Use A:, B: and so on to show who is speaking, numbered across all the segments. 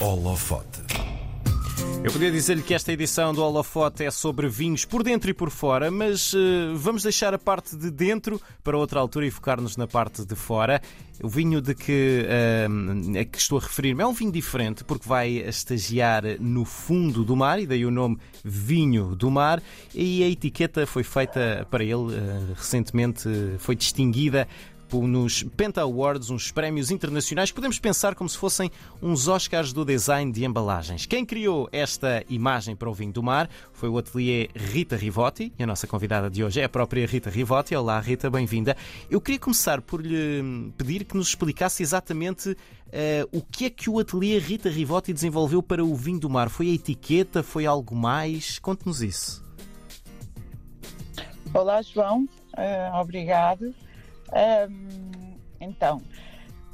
A: Holofote.
B: Eu podia dizer-lhe que esta edição do Holofote é sobre vinhos por dentro e por fora, mas uh, vamos deixar a parte de dentro para outra altura e focar-nos na parte de fora. O vinho de que, uh, a que estou a referir-me é um vinho diferente porque vai estagiar no fundo do mar e daí o nome Vinho do Mar e a etiqueta foi feita para ele uh, recentemente, foi distinguida nos Penta Awards, uns prémios internacionais, podemos pensar como se fossem uns Oscars do design de embalagens. Quem criou esta imagem para o vinho do mar foi o ateliê Rita Rivotti, e a nossa convidada de hoje é a própria Rita Rivotti. Olá, Rita, bem-vinda. Eu queria começar por lhe pedir que nos explicasse exatamente uh, o que é que o ateliê Rita Rivotti desenvolveu para o vinho do mar. Foi a etiqueta? Foi algo mais? Conte-nos isso.
C: Olá, João. Uh, obrigado. Um, então,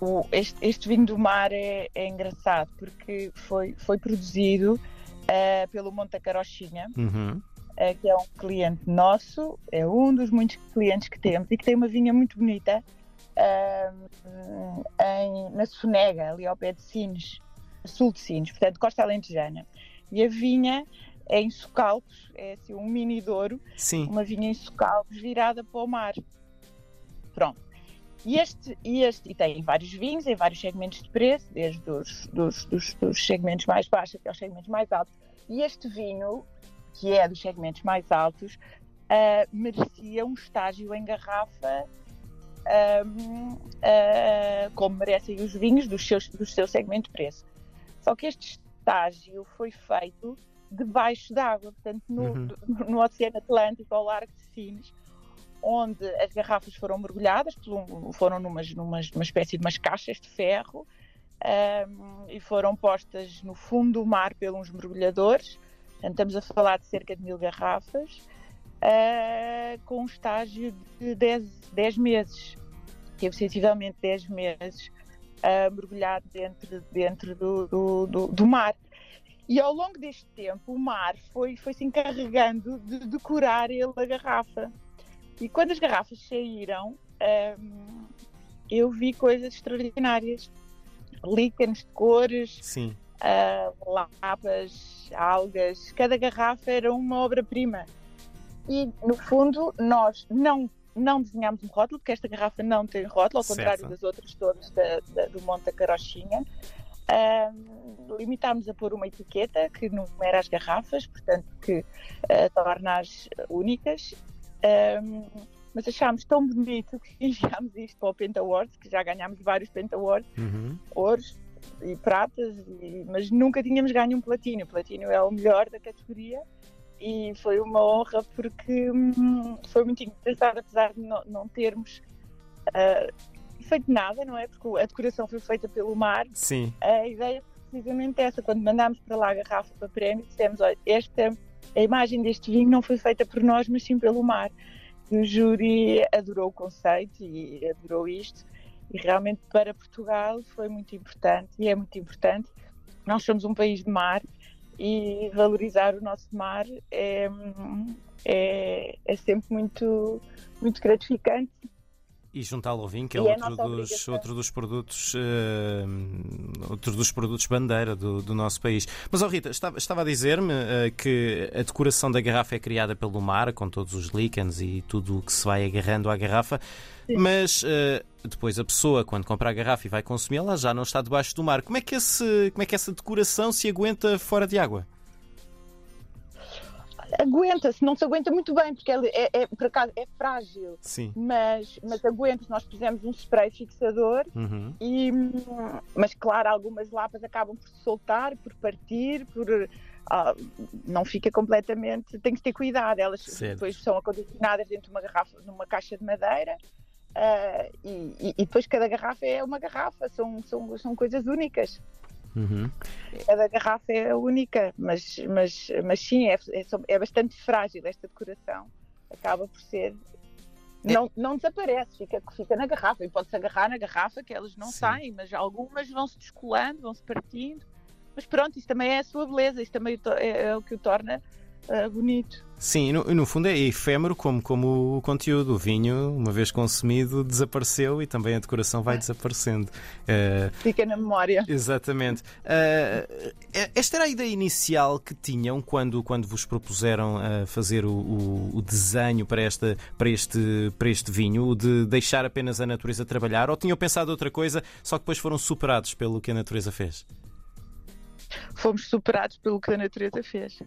C: o, este, este, vinho do mar é, é engraçado porque foi, foi produzido uh, pelo Monte Carochinha, uhum. uh, que é um cliente nosso, é um dos muitos clientes que temos e que tem uma vinha muito bonita uh, em, na Sonega, ali ao pé de Sines, sul de Sines, portanto, Costa Alentejana. E a vinha é em Socalcos, é assim um mini Douro, Sim. uma vinha em Socalcos virada para o mar. Pronto. E este, e este e tem vários vinhos em vários segmentos de preço, desde os dos, dos, dos segmentos mais baixos até os segmentos mais altos. E este vinho, que é dos segmentos mais altos, uh, merecia um estágio em garrafa uh, uh, como merecem os vinhos dos seus, do seu segmento de preço. Só que este estágio foi feito debaixo d'água, portanto, no, uhum. no, Oceano Atlântico, ao largo de Sines onde as garrafas foram mergulhadas, foram numas, numas, numa espécie de umas caixas de ferro um, e foram postas no fundo do mar pelos mergulhadores. Portanto, estamos a falar de cerca de mil garrafas, uh, com um estágio de 10, 10 meses. Teve sensivelmente 10 meses uh, mergulhado dentro, dentro do, do, do, do mar. E ao longo deste tempo, o mar foi, foi se encarregando de decorar ele a garrafa. E quando as garrafas saíram, um, eu vi coisas extraordinárias. Líquenes de cores, Sim. Uh, lapas, algas, cada garrafa era uma obra-prima. E, no fundo, nós não, não desenhámos um rótulo, porque esta garrafa não tem rótulo, ao certo. contrário das outras todas da, da, do Monte da Carochinha. Uh, limitámos a pôr uma etiqueta que numera as garrafas, portanto, que uh, torna as únicas um, mas achámos tão bonito que enviámos isto para o Penta Awards, que já ganhámos vários Penta Awards, uhum. ouros e pratas, e, mas nunca tínhamos ganho um platino. O platino é o melhor da categoria e foi uma honra porque hum, foi muito engraçado, apesar de não, não termos uh, feito nada, não é? Porque a decoração foi feita pelo mar. Sim. A ideia é precisamente essa. Quando mandámos para lá a garrafa para prémio, dissemos: olha, esta a imagem deste vinho não foi feita por nós, mas sim pelo mar. O júri adorou o conceito e adorou isto, e realmente para Portugal foi muito importante e é muito importante. Nós somos um país de mar e valorizar o nosso mar é, é, é sempre muito, muito gratificante
B: e juntá-lo ao vinho, que é, é outro, dos, outro dos produtos uh, outro dos produtos bandeira do, do nosso país. Mas, oh Rita, estava, estava a dizer-me uh, que a decoração da garrafa é criada pelo mar, com todos os líquens e tudo o que se vai agarrando à garrafa, Sim. mas uh, depois a pessoa, quando compra a garrafa e vai consumi-la, já não está debaixo do mar. Como é, que esse, como é que essa decoração se aguenta fora de água?
C: Aguenta-se, não se aguenta muito bem, porque é, é, é, por acaso é frágil, Sim. Mas, mas aguenta-se. Nós fizemos um spray fixador, uhum. e, mas claro, algumas lapas acabam por soltar, por partir, por. Ah, não fica completamente. Tem que ter cuidado. Elas certo. depois são acondicionadas dentro de uma garrafa, numa caixa de madeira. Uh, e, e, depois cada garrafa é uma garrafa, são, são, são coisas únicas. Uhum. Cada garrafa é única, mas, mas, mas sim, é, é, é bastante frágil esta decoração. Acaba por ser não, não desaparece, fica, fica na garrafa e pode-se agarrar na garrafa que elas não Sim. saem, mas algumas vão-se descolando, vão-se partindo. Mas pronto, isso também é a sua beleza, isso também é, é o que o torna uh, bonito.
B: Sim, no, no fundo é efêmero como, como o conteúdo. O vinho, uma vez consumido, desapareceu e também a decoração vai desaparecendo.
C: Uh, Fica na memória.
B: Exatamente. Uh, esta era a ideia inicial que tinham quando, quando vos propuseram uh, fazer o, o, o, desenho para, esta, para, este, para este vinho, o de deixar apenas a natureza trabalhar, ou tinham pensado outra coisa, só que depois foram superados pelo que a natureza fez?
C: Fomos superados pelo que a natureza fez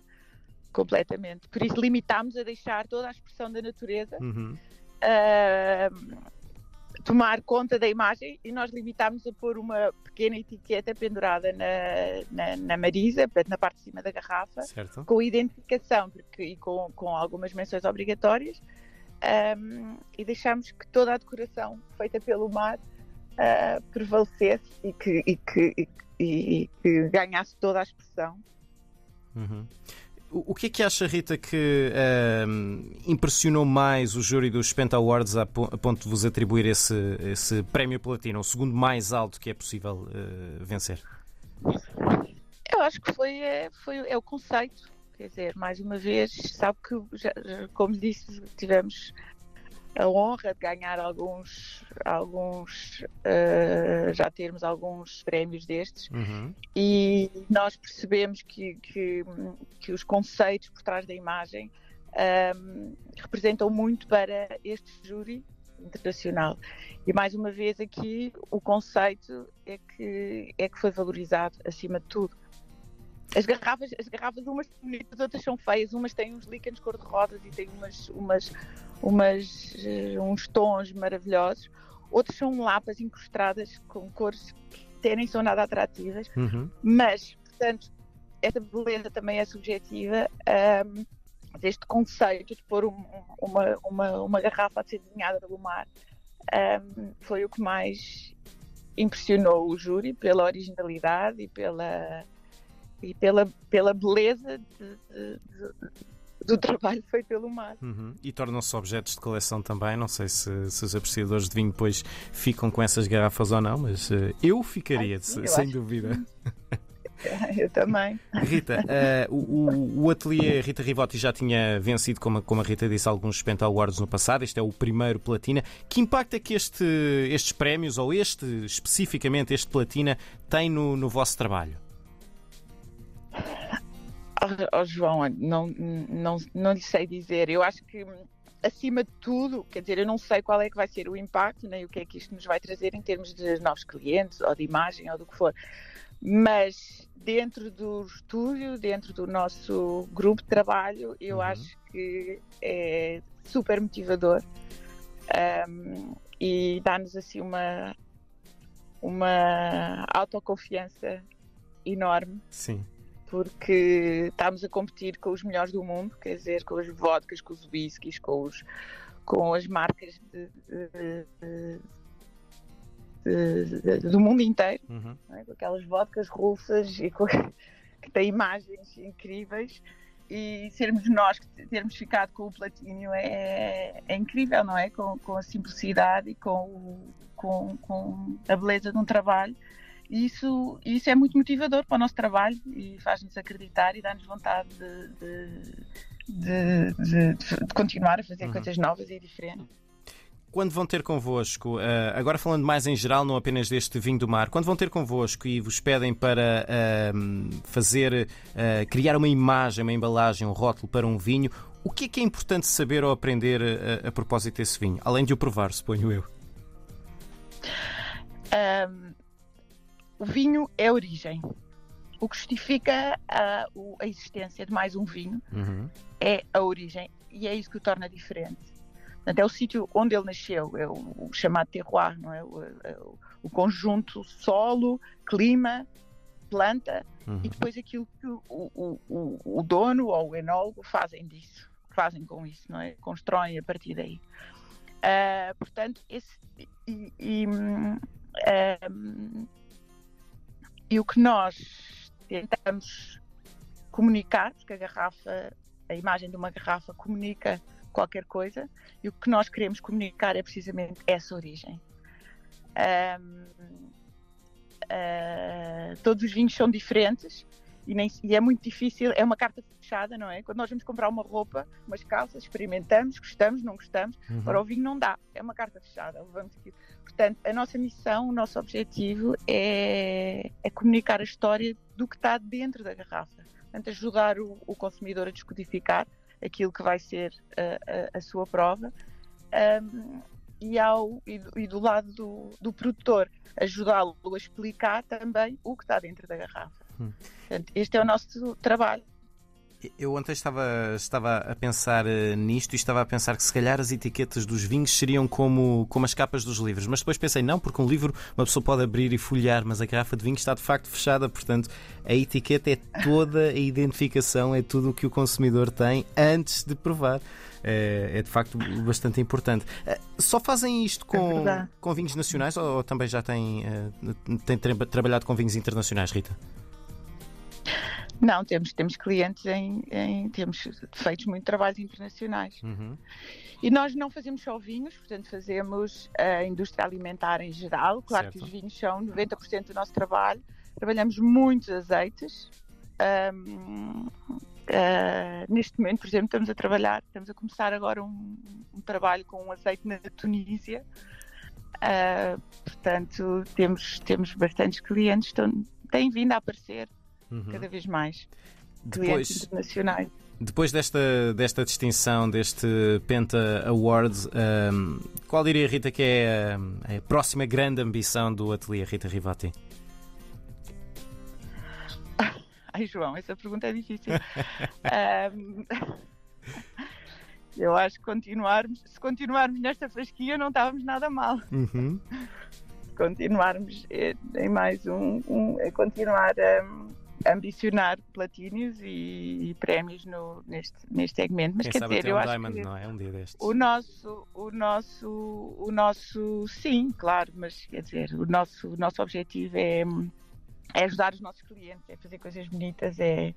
C: completamente. Por isso limitámos a deixar toda a expressão da natureza uhum. uh, tomar conta da imagem e nós limitámos a pôr uma pequena etiqueta pendurada na, na, na marisa, na parte de cima da garrafa, certo. com identificação porque, e com, com algumas menções obrigatórias. Um, e deixámos que toda a decoração feita pelo mar uh, prevalecesse e que, e que, e, e que ganhasse toda a expressão.
B: Uhum. O que é que acha, Rita, que uh, impressionou mais o júri dos Spent Awards a, ponto de vos atribuir esse, esse prémio platino, o segundo mais alto que é possível uh, vencer?
C: Eu acho que foi, é, foi é o conceito. Quer dizer, mais uma vez, sabe que, já, como disse, tivemos a honra de ganhar alguns, alguns uh, já termos alguns prémios destes uhum. e nós percebemos que, que, que, os conceitos por trás da imagem um, ehm, representam muito para este júri internacional. E mais uma vez aqui o conceito é que, é que foi valorizado acima de tudo. As garrafas, as garrafas umas são bonitas, outras são feias, umas têm uns líquenes cor-de-rosas e têm umas, umas, umas, uh, uns tons maravilhosos, outros são lapas incrustadas com cores que nem são nada atrativas, uhum. mas, portanto, essa beleza também é subjetiva. Um, este conceito de pôr um, uma, uma, uma garrafa a ser desenhada pelo mar um, foi o que mais impressionou o júri pela originalidade e pela, e pela, pela beleza de, de, de, do trabalho feito pelo mar.
B: Uhum. E tornam-se objetos de coleção também. Não sei se, se, os apreciadores de vinho depois ficam com essas garrafas ou não, mas uh, eu ficaria, Ai, sim, sem dúvida.
C: Eu também.
B: Rita, uh, o, o ateliê Rita Rivotti já tinha vencido, como, como a Rita disse, alguns Spent Awards no passado. Este é o primeiro Platina. Que impacto é que este, estes prémios, ou este especificamente, este Platina, tem no, no vosso trabalho?
C: Oh, João, não, não, não lhe sei dizer. Eu acho que, acima de tudo, quer dizer, eu não sei qual é que vai ser o impacto, nem o que é que isto nos vai trazer em termos de novos clientes, ou de imagem, ou do que for. Mas dentro do estúdio, dentro do nosso grupo de trabalho, eu uhum. acho que é super motivador um, e dá-nos assim uma, uma autoconfiança enorme.
B: Sim
C: porque estamos a competir com os melhores do mundo, quer dizer, com as vodkas, com os whiskies, com, os, com as marcas de, de, de, do mundo inteiro, uhum. é? com aquelas vodkas russas e com, que têm imagens incríveis. E sermos nós que termos ficado com o platínio é, é incrível, não é? Com, com a simplicidade e com, com, com a beleza de um trabalho isso, isso é muito motivador para o nosso trabalho e faz-nos acreditar e dá-nos vontade de, de, de, de, continuar a fazer uhum. coisas novas e diferentes.
B: Quando vão ter convosco, eh, agora falando mais em geral, não apenas deste vinho do mar, quando vão ter convosco e vos pedem para uh, fazer, uh, criar uma imagem, uma embalagem, um rótulo para um vinho, o que é que é importante saber ou aprender a, a propósito desse vinho? Além de o provar, suponho eu.
C: Um o vinho é a origem. O que justifica a, a existência de mais um vinho uhum. é a origem e é isso que o torna diferente. Portanto, é o sítio onde ele nasceu, é o, chamado terroir, não é? O, é o, o, conjunto solo, clima, planta uhum. e depois aquilo que o, o, dono ou o enólogo fazem disso, fazem com isso, não é? Constroem a partir daí. Uh, portanto, esse, e, e um, e o que nós tentamos comunicar, porque a garrafa, a imagem de uma garrafa comunica qualquer coisa, e o que nós queremos comunicar é precisamente essa origem. Um, uh, todos os vinhos são diferentes e, nem, e é muito difícil, é uma carta fechada, não é? Quando nós vamos comprar uma roupa, umas calças, experimentamos, gostamos, não gostamos, uhum. para o vinho não dá, é uma carta fechada. Levamos aqui. Portanto, a nossa missão, o nosso objetivo é, é comunicar a história do que está dentro da garrafa. Portanto, ajudar o, o consumidor a descodificar aquilo que vai ser a, a, a sua prova. Um, e, ao, e, do, e do lado do, do produtor, ajudá-lo a explicar também o que está dentro da garrafa. Hum. Portanto, este é o nosso trabalho.
B: Eu ontem estava, estava a pensar uh, nisto e estava a pensar que se calhar as etiquetas dos vinhos seriam como, como as capas dos livros, mas depois pensei, não, porque um livro uma pessoa pode abrir e folhear, mas a garrafa de vinho está de facto fechada, portanto a etiqueta é toda a identificação, é tudo o que o consumidor tem antes de provar. É, é de facto bastante importante. Eh, só fazem isto com, é com vinhos nacionais ou, ou também já têm, têm trabalhado com vinhos internacionais, Rita?
C: Não, temos, temos clientes em, em temos feito muito trabalhos internacionais. Uhum. E nós não fazemos só vinhos, portanto fazemos a indústria alimentar em geral. Claro certo. que os vinhos são 90% do nosso trabalho. Trabalhamos muitos azeites. Um, uh, ah, neste momento, por exemplo, estamos a trabalhar, estamos a começar agora um, um trabalho com um azeite na Tunísia. Uh, portanto, temos, temos bastantes clientes, estão, têm vindo a aparecer uhum. cada vez mais clientes depois, internacionais.
B: Depois desta, desta distinção, deste Penta Award, um, qual diria, Rita, que é a, a, próxima grande ambição do ateliê Rita Rivati?
C: Ai, João, essa pergunta é difícil. um, eu acho que continuarmos, se continuarmos nesta fasquia, não estávamos nada mal. Uhum. continuarmos eh, em mais um, um continuar a. Ambicionar platínios e, e prémios no, neste, neste segmento.
B: Mas Quem quer dizer, eu um acho Diamond, que não é? Um dia destes.
C: O nosso, o nosso, o nosso, sim, claro, mas quer dizer, o nosso, o nosso objetivo é, é ajudar os nossos clientes, é fazer coisas bonitas, é,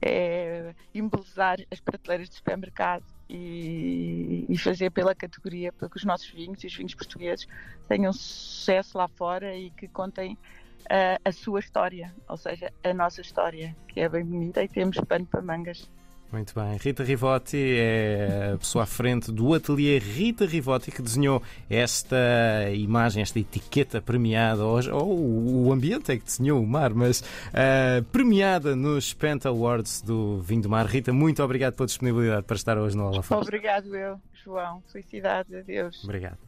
C: é embelezar as prateleiras de supermercado e, e, fazer pela categoria para que os nossos vinhos e os vinhos portugueses tenham sucesso lá fora e que contem a, a sua história, ou seja, a nossa história, que é bem bonita e temos pano para mangas.
B: Muito bem. Rita Rivotti é a pessoa à frente do ateliê Rita Rivotti que desenhou esta imagem, esta etiqueta premiada, ou, ou o ambiente é que desenhou o mar, mas uh, premiada nos Penta Awards do Vinho do Mar. Rita, muito obrigado pela disponibilidade para estar hoje no Olafaz.
C: Obrigado eu, João. Felicidades, adeus.
B: Obrigado.